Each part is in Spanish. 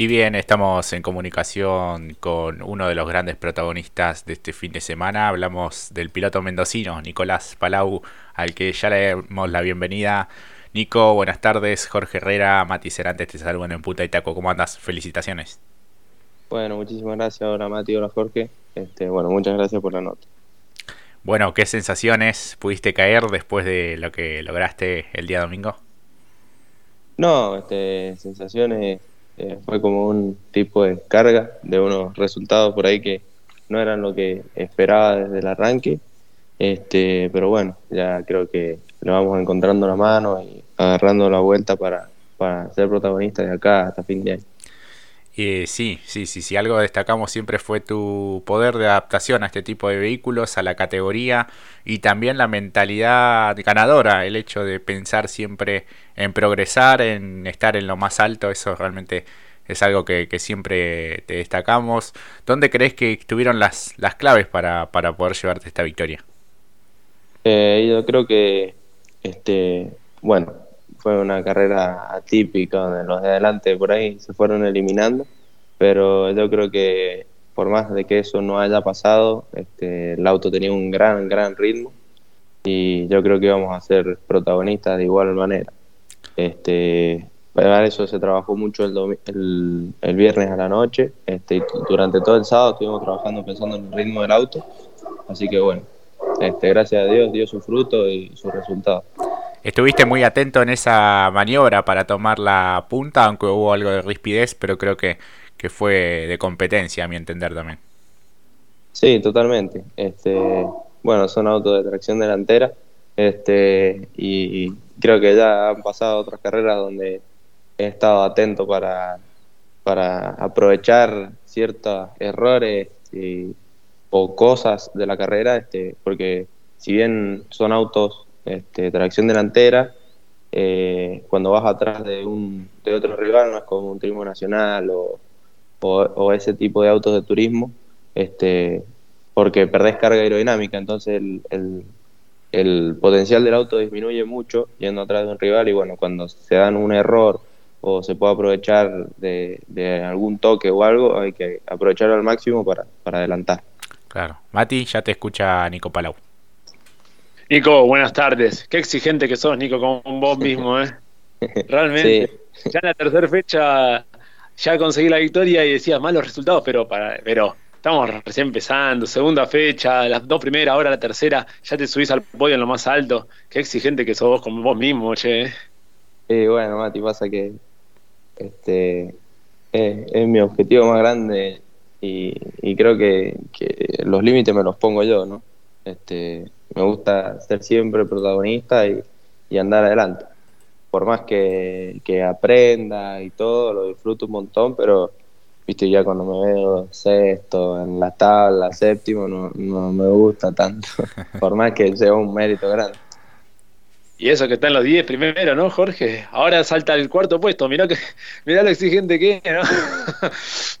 Y bien, estamos en comunicación con uno de los grandes protagonistas de este fin de semana. Hablamos del piloto mendocino, Nicolás Palau, al que ya le damos la bienvenida. Nico, buenas tardes. Jorge Herrera, Mati Cerantes te saludan en Puta y Taco. ¿Cómo andas? Felicitaciones. Bueno, muchísimas gracias. Hola Mati, hola Jorge. Este, bueno, muchas gracias por la nota. Bueno, ¿qué sensaciones pudiste caer después de lo que lograste el día domingo? No, este, sensaciones eh, fue como un tipo de carga de unos resultados por ahí que no eran lo que esperaba desde el arranque. Este, pero bueno, ya creo que lo vamos encontrando la mano y agarrando la vuelta para, para ser protagonistas de acá hasta fin de año. Eh, sí, sí, sí, sí, algo destacamos siempre fue tu poder de adaptación a este tipo de vehículos, a la categoría y también la mentalidad ganadora, el hecho de pensar siempre en progresar, en estar en lo más alto, eso realmente es algo que, siempre te destacamos. ¿Dónde crees que estuvieron las, las claves para, para poder llevarte esta victoria? Eh, yo creo que, este, bueno, fue una carrera atípica donde los de adelante por ahí se fueron eliminando, pero yo creo que por más de que eso no haya pasado, este, el auto tenía un gran, gran ritmo y yo creo que íbamos a ser protagonistas de igual manera. Este, para eso se trabajó mucho el, el, viernes a la noche este, durante todo el sábado estuvimos trabajando pensando en el ritmo del auto, así que bueno, este, gracias a Dios dio su fruto y su resultado. Estuviste muy atento en esa maniobra para tomar la punta, aunque hubo algo de rispidez, pero creo que, que fue de competencia, a mi entender también. Sí, totalmente. Este, bueno, son autos de tracción delantera este, y creo que ya han pasado otras carreras donde he estado atento para, para aprovechar ciertos errores o cosas de la carrera, este, porque si bien son autos este, tracción delantera, eh, cuando vas atrás de, un, de otro rival, no es como un turismo nacional o, o, ese tipo de autos de turismo, este, porque perdés carga aerodinámica, entonces el, el, potencial del auto disminuye mucho yendo atrás de un rival y bueno, cuando se dan un error o se puede aprovechar de, de algún toque o algo, hay que aprovecharlo al máximo para, para adelantar. Claro. Mati, ya te escucha Nico Palau. Nico, buenas tardes. Qué exigente que sos, Nico, con vos mismo, ¿eh? Realmente. Ya en la tercera fecha ya conseguí la victoria y decías malos resultados, pero para, pero estamos recién empezando. Segunda fecha, las dos primeras, ahora la tercera, ya te subís al podio en lo más alto. Qué exigente que sos vos con vos mismo, che. Sí, bueno, Mati, pasa que este es, mi objetivo más grande y, creo que, que los límites me los pongo yo, ¿no? Este, me gusta ser siempre protagonista y, andar adelante. Por más que, aprenda y todo, lo disfruto un montón, pero viste ya cuando me veo sexto en la tabla, séptimo, no, no me gusta tanto, por más que sea un mérito grande. Y eso que está en los 10 primero, ¿no, Jorge? Ahora salta al cuarto puesto, mirá, que, mirá lo exigente que es, ¿no?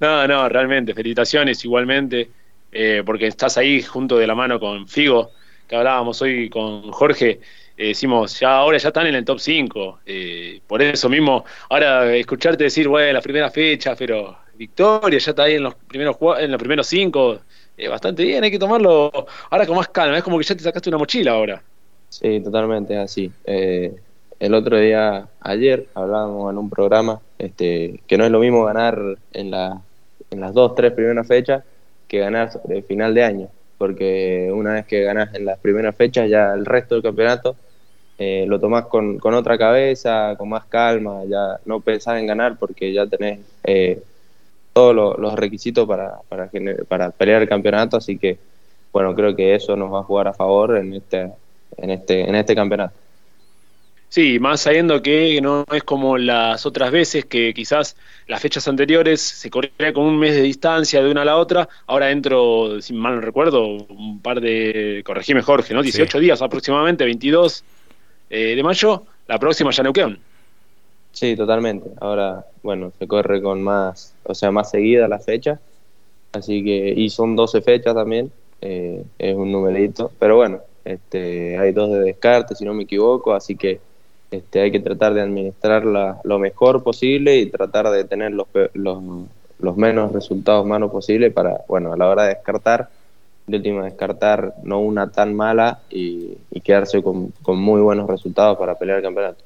no, no, realmente, felicitaciones igualmente, eh, porque estás ahí junto de la mano con Figo, que hablábamos hoy con Jorge, eh, decimos, ya ahora ya están en el top 5. Eh, por eso mismo, ahora escucharte decir, bueno, la primera fecha, pero victoria, ya está ahí en los primeros en los primeros 5. bastante bien, hay que tomarlo ahora con más calma. Es como que ya te sacaste una mochila ahora. Sí, totalmente así. Eh, el otro día, ayer, hablábamos en un programa este, que no es lo mismo ganar en, la, en las dos, tres primeras fechas que ganar final de año porque una vez que ganas en las primeras fechas, ya el resto del campeonato eh, lo tomás con, otra cabeza, con más calma, ya no pensás en ganar porque ya tenés eh, todos los requisitos para, para, para pelear el campeonato, así que bueno, creo que eso nos va a jugar a favor en este, en este, en este campeonato. Sí, más sabiendo que no es como las otras veces que quizás las fechas anteriores se corría con un mes de distancia de una a la otra, ahora dentro, si mal no recuerdo, un par de, corregime Jorge, ¿no? 18 días aproximadamente, 22 eh, de mayo, la próxima ya Neuquén. Sí, totalmente. Ahora, bueno, se corre con más, o sea, más seguida la fecha, así que, y son 12 fechas también, eh, es un numerito, pero bueno, este, hay dos de descarte, si no me equivoco, así que este, hay que tratar de administrarla lo mejor posible y tratar de tener los, los, menos resultados malos posibles para, bueno, a la hora de descartar, de última descartar no una tan mala y, quedarse con, muy buenos resultados para pelear el campeonato.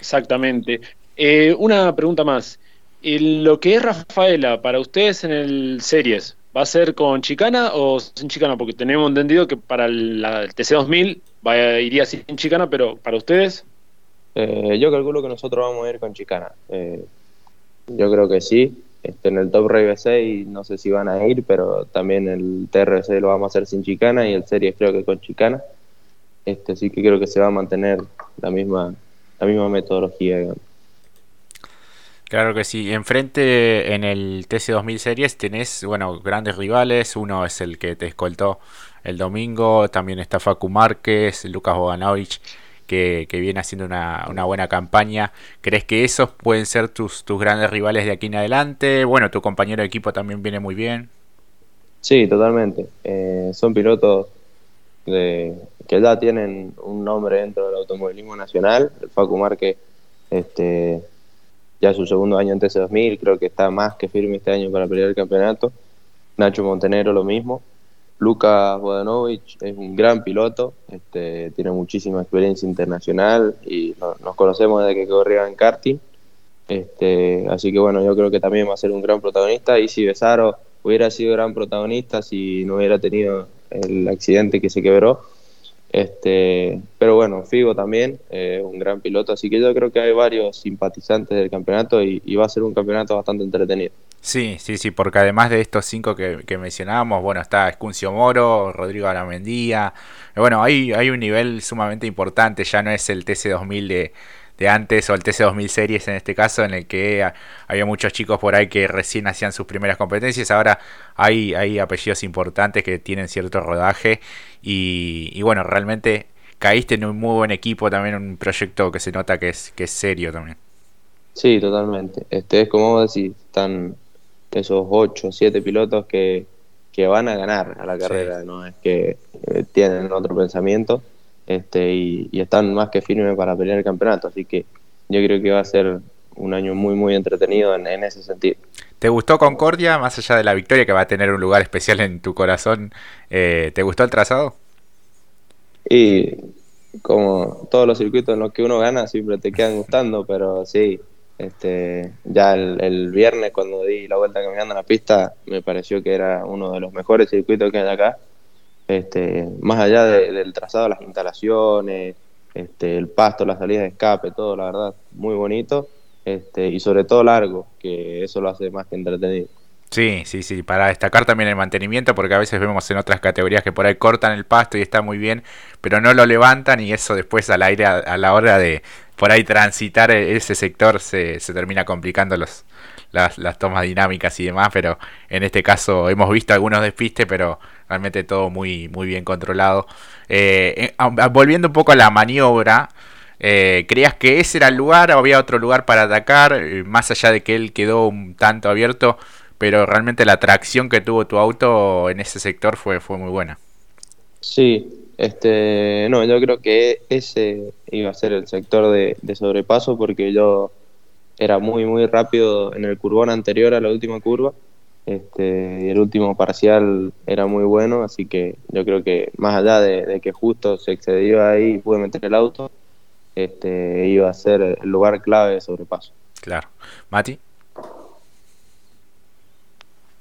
Exactamente. Eh, una pregunta más. Lo que es Rafaela para ustedes en el Series, ¿va a ser con chicana o sin chicana? Porque tenemos entendido que para el, TC2000 va, iría sin chicana, pero para ustedes. Eh, yo calculo que nosotros vamos a ir con chicana. Eh, yo creo que sí. Este, en el Top Ray B6 no sé si van a ir, pero también el TRC lo vamos a hacer sin chicana y el Series creo que con chicana. Este, así que creo que se va a mantener la misma, la misma metodología. Claro que sí. Enfrente en el TC2000 Series tenés, bueno, grandes rivales. Uno es el que te escoltó el domingo. También está Facu Márquez, Lucas Boganovich que, viene haciendo una, buena campaña. ¿Crees que esos pueden ser tus, tus grandes rivales de aquí en adelante? Bueno, tu compañero de equipo también viene muy bien. Sí, totalmente. Eh, son pilotos de, que ya tienen un nombre dentro del automovilismo nacional. Facu Márquez, este, ya su segundo año en TC2000, creo que está más que firme este año para pelear el campeonato. Nacho Montenegro lo mismo. Lucas Bodanovich es un gran piloto, este, tiene muchísima experiencia internacional y nos conocemos desde que corría en karting. Este, así que bueno, yo creo que también va a ser un gran protagonista. Y si Besaro hubiera sido gran protagonista si no hubiera tenido el accidente que se quebró. Este, pero bueno, Figo también, eh, un gran piloto, así que yo creo que hay varios simpatizantes del campeonato y va a ser un campeonato bastante entretenido. Sí, sí, sí, porque además de estos cinco que, mencionábamos, bueno, está Escuncio Moro, Rodrigo Aramendía, bueno, hay, hay un nivel sumamente importante, ya no es el TC2000 de, de antes o el TC2000 Series en este caso, en el que había muchos chicos por ahí que recién hacían sus primeras competencias, ahora hay, hay apellidos importantes que tienen cierto rodaje y, y bueno, realmente caíste en un muy buen equipo, también un proyecto que se nota que es, que es serio también. Sí, totalmente. Este es como decir, están esos 8 o 7 pilotos que, van a ganar a la carrera, no es que eh, tienen otro pensamiento este, y, están más que firmes para pelear el campeonato, así que yo creo que va a ser un año muy muy entretenido en, ese sentido. ¿Te gustó Concordia, más allá de la victoria que va a tener un lugar especial en tu corazón? Eh, ¿Te gustó el trazado? Y como todos los circuitos en los que uno gana siempre te quedan gustando, pero sí, este, ya el, viernes cuando di la vuelta caminando en la pista me pareció que era uno de los mejores circuitos que hay acá. Este, más allá del trazado, las instalaciones, este, el pasto, las salidas de escape, todo la verdad muy bonito este, y sobre todo largo, que eso lo hace más que entretenido. Sí, sí, sí, para destacar también el mantenimiento, porque a veces vemos en otras categorías que por ahí cortan el pasto y está muy bien, pero no lo levantan y eso después al aire a la hora de, por ahí transitar e-, ese sector se, se termina complicando las, las, tomas dinámicas y demás, pero en este caso hemos visto algunos despistes, pero realmente todo muy, muy bien controlado. Eh, eh, volviendo un poco a la maniobra, eh, ¿creías que ese era el lugar o había otro lugar para atacar? más allá de que él quedó un tanto abierto, pero realmente la tracción que tuvo tu auto en ese sector fue, fue muy buena. Sí, este, no, yo creo que ese iba a ser el sector de, sobrepaso porque yo era muy, muy rápido en el curvón anterior a la última curva. Este, y el último parcial era muy bueno, así que yo creo que más allá de, que justo se excedió ahí y pude meter el auto, este, iba a ser el lugar clave de sobrepaso. Claro. Mati.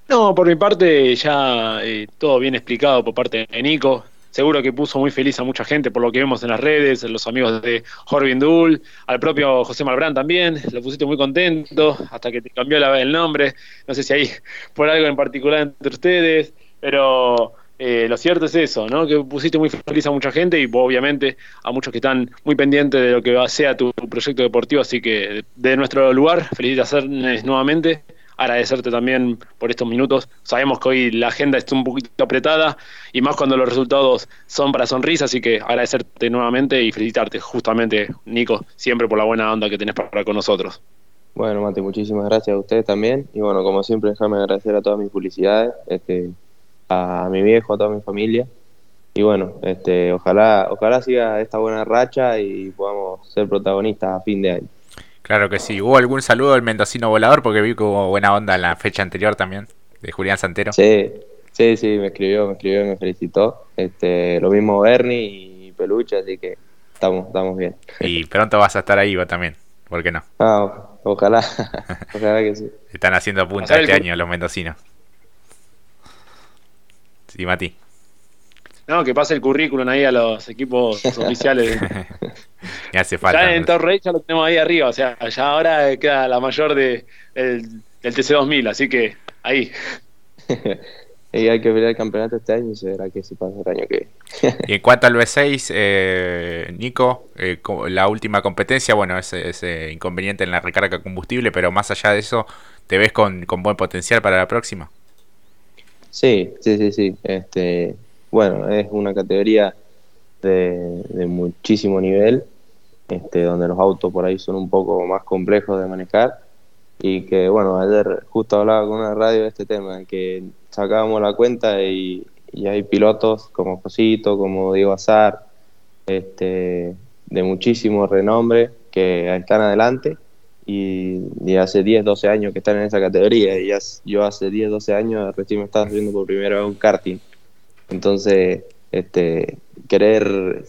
No, por mi parte ya eh, todo bien explicado por parte de Nico seguro que puso muy feliz a mucha gente por lo que vemos en las redes, los amigos de Jorvin Dul, al propio José Malbrán también, lo pusiste muy contento, hasta que te cambió la, el nombre, no sé si hay por algo en particular entre ustedes, pero eh, lo cierto es eso, ¿no? que pusiste muy feliz a mucha gente y obviamente a muchos que están muy pendientes de lo que sea tu proyecto deportivo, así que de nuestro lugar, felicitaciones nuevamente agradecerte también por estos minutos. Sabemos que hoy la agenda está un poquito apretada y más cuando los resultados son para sonrisa, así que agradecerte nuevamente y felicitarte justamente, Nico, siempre por la buena onda que tenés para con nosotros. Bueno, Mate, muchísimas gracias a ustedes también. Y bueno, como siempre, déjame agradecer a todas mis publicidades, este, a mi viejo, a toda mi familia, y bueno, este, ojalá, ojalá siga esta buena racha y podamos ser protagonistas a fin de año. Claro que sí. ¿Hubo algún saludo del mendocino volador? Porque vi que hubo buena onda en la fecha anterior también, de Julián Santero. Sí, sí, sí, me escribió, me escribió y me felicitó. Este, lo mismo Bernie y Peluche, así que estamos, estamos bien. Y pronto vas a estar ahí vos también, ¿por qué no? Ah, ojalá, ojalá que sí. Están haciendo punta este año los mendocinos. Sí, Mati. No, que pase el currículum ahí a los equipos oficiales. Me hace falta. Ya en Torrey ya lo tenemos ahí arriba, o sea, ya ahora queda la mayor de, del, TC2000, así que ahí. y hay que ver el campeonato este año y se verá que se pasa el año que Y en cuanto al V6, eh, Nico, eh, la última competencia, bueno, ese, ese, inconveniente en la recarga de combustible, pero más allá de eso, ¿te ves con, con buen potencial para la próxima? Sí, sí, sí, sí. Este, bueno, es una categoría de, muchísimo nivel, este, donde los autos por ahí son un poco más complejos de manejar. Y que, bueno, ayer justo hablaba con una radio de este tema, que sacábamos la cuenta y, hay pilotos como Josito, como Diego Azar, este, de muchísimo renombre que están adelante y, hace 10, 12 años que están en esa categoría. Y yo hace 10, 12 años recién me estaba haciendo por primera vez un karting entonces, este, querer,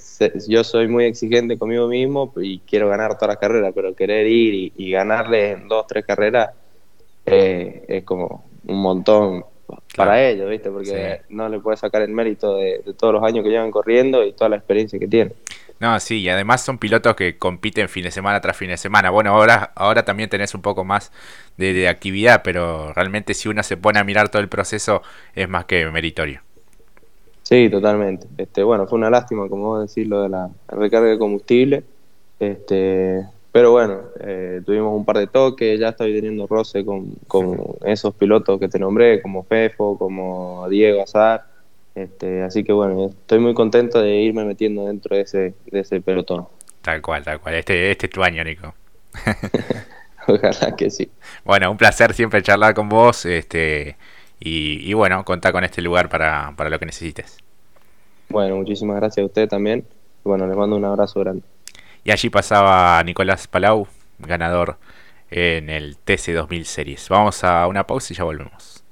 yo soy muy exigente conmigo mismo y quiero ganar todas las carreras, pero querer ir y, ganarle en dos, tres carreras eh, es como un montón para ellos, ¿viste? Porque no le puedes sacar el mérito de, todos los años que llevan corriendo y toda la experiencia que tienen. No, sí, y además son pilotos que compiten fin de semana tras fin de semana. Bueno, ahora, ahora también tenés un poco más de, de actividad, pero realmente si uno se pone a mirar todo el proceso es más que meritorio. Sí, totalmente. Este, bueno, fue una lástima, como vos decís, lo de la recarga de combustible. Este, pero bueno, eh, tuvimos un par de toques, ya estoy teniendo roce con, con esos pilotos que te nombré, como Fefo, como Diego Azar. Este, así que bueno, estoy muy contento de irme metiendo dentro de ese, de ese pelotón. Tal cual, tal cual. Este, este es tu año, Nico. Ojalá que sí. Bueno, un placer siempre charlar con vos. Este, y, bueno, contá con este lugar para, para lo que necesites. Bueno, muchísimas gracias a usted también. Bueno, les mando un abrazo grande. Y allí pasaba Nicolás Palau, ganador en el TC2000 Series. Vamos a una pausa y ya volvemos.